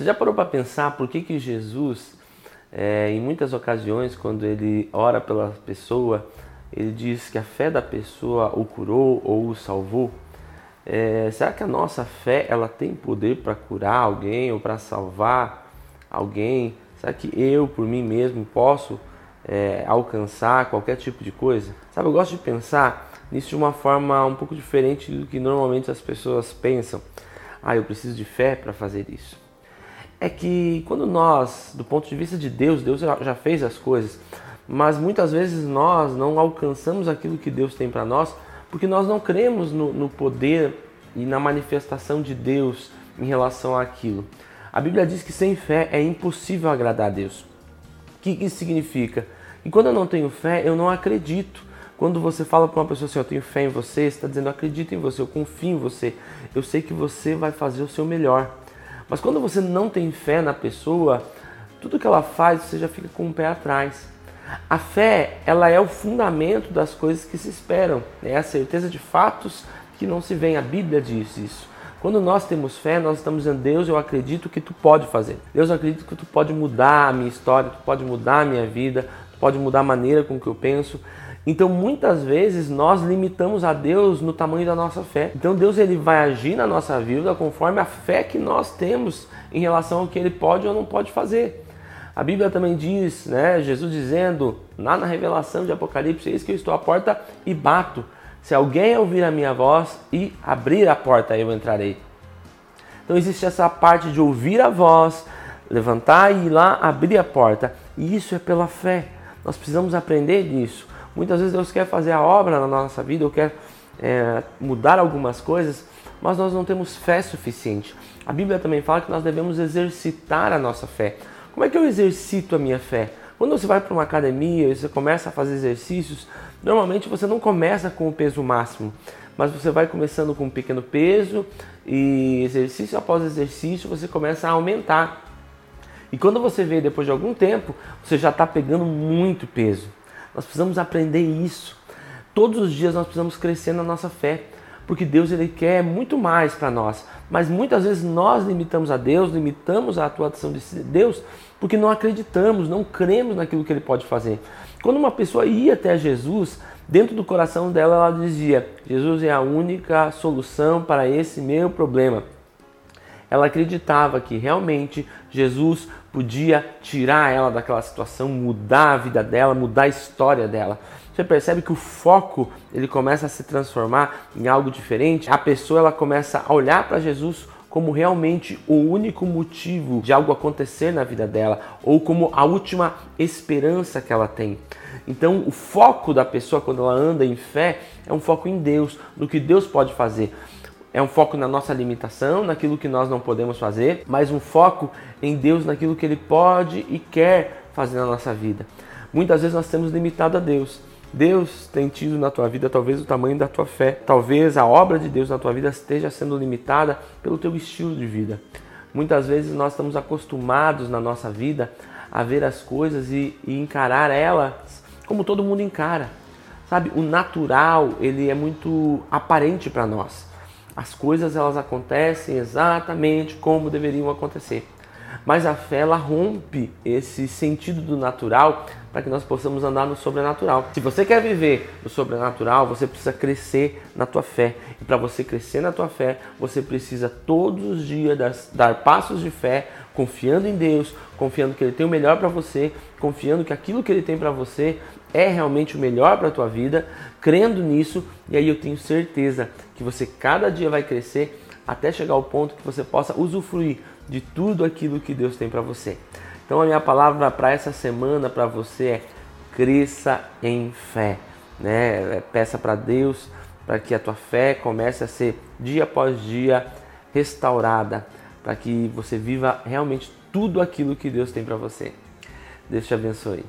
Você já parou para pensar por que, que Jesus, é, em muitas ocasiões, quando ele ora pela pessoa, ele diz que a fé da pessoa o curou ou o salvou? É, será que a nossa fé ela tem poder para curar alguém ou para salvar alguém? Será que eu, por mim mesmo, posso é, alcançar qualquer tipo de coisa? Sabe, eu gosto de pensar nisso de uma forma um pouco diferente do que normalmente as pessoas pensam. Ah, eu preciso de fé para fazer isso é que quando nós, do ponto de vista de Deus, Deus já fez as coisas, mas muitas vezes nós não alcançamos aquilo que Deus tem para nós porque nós não cremos no, no, poder e na manifestação de Deus em relação àquilo. A Bíblia diz que sem fé é impossível agradar a Deus. O que isso significa? E quando eu não tenho fé, eu não acredito. Quando você fala para uma pessoa assim, eu tenho fé em você, você está dizendo, eu acredito em você, eu confio em você, eu sei que você vai fazer o seu melhor. Mas quando você não tem fé na pessoa, tudo que ela faz você já fica com o pé atrás. A fé, ela é o fundamento das coisas que se esperam, é a certeza de fatos que não se vêem. A Bíblia diz isso. Quando nós temos fé, nós estamos dizendo, Deus, eu acredito que tu pode fazer. Deus, eu acredito que tu pode mudar a minha história, tu pode mudar a minha vida, tu pode mudar a maneira com que eu penso. Então, muitas vezes nós limitamos a Deus no tamanho da nossa fé. Então, Deus ele vai agir na nossa vida conforme a fé que nós temos em relação ao que ele pode ou não pode fazer. A Bíblia também diz, né, Jesus dizendo lá na revelação de Apocalipse, eis que eu estou à porta e bato. Se alguém ouvir a minha voz e abrir a porta, eu entrarei. Então existe essa parte de ouvir a voz, levantar e ir lá abrir a porta. E isso é pela fé. Nós precisamos aprender disso. Muitas vezes Deus quer fazer a obra na nossa vida, ou quer é, mudar algumas coisas, mas nós não temos fé suficiente. A Bíblia também fala que nós devemos exercitar a nossa fé. Como é que eu exercito a minha fé? Quando você vai para uma academia e você começa a fazer exercícios, normalmente você não começa com o peso máximo, mas você vai começando com um pequeno peso e exercício após exercício você começa a aumentar. E quando você vê depois de algum tempo, você já está pegando muito peso. Nós precisamos aprender isso. Todos os dias nós precisamos crescer na nossa fé, porque Deus ele quer muito mais para nós. Mas muitas vezes nós limitamos a Deus, limitamos a atuação de Deus, porque não acreditamos, não cremos naquilo que ele pode fazer. Quando uma pessoa ia até Jesus, dentro do coração dela ela dizia: Jesus é a única solução para esse meu problema. Ela acreditava que realmente Jesus podia tirar ela daquela situação, mudar a vida dela, mudar a história dela. Você percebe que o foco ele começa a se transformar em algo diferente. A pessoa ela começa a olhar para Jesus como realmente o único motivo de algo acontecer na vida dela ou como a última esperança que ela tem. Então, o foco da pessoa quando ela anda em fé é um foco em Deus, no que Deus pode fazer é um foco na nossa limitação, naquilo que nós não podemos fazer, mas um foco em Deus, naquilo que Ele pode e quer fazer na nossa vida. Muitas vezes nós temos limitado a Deus. Deus tem tido na tua vida talvez o tamanho da tua fé, talvez a obra de Deus na tua vida esteja sendo limitada pelo teu estilo de vida. Muitas vezes nós estamos acostumados na nossa vida a ver as coisas e, e encarar elas como todo mundo encara. Sabe, o natural ele é muito aparente para nós. As coisas elas acontecem exatamente como deveriam acontecer. Mas a fé ela rompe esse sentido do natural para que nós possamos andar no sobrenatural. Se você quer viver no sobrenatural, você precisa crescer na tua fé. E para você crescer na tua fé, você precisa todos os dias dar, dar passos de fé, confiando em Deus, confiando que Ele tem o melhor para você, confiando que aquilo que Ele tem para você é realmente o melhor para a tua vida, crendo nisso, e aí eu tenho certeza que você cada dia vai crescer até chegar ao ponto que você possa usufruir de tudo aquilo que Deus tem para você. Então a minha palavra para essa semana para você é cresça em fé, né? É, peça para Deus para que a tua fé comece a ser dia após dia restaurada, para que você viva realmente tudo aquilo que Deus tem para você. Deus te abençoe.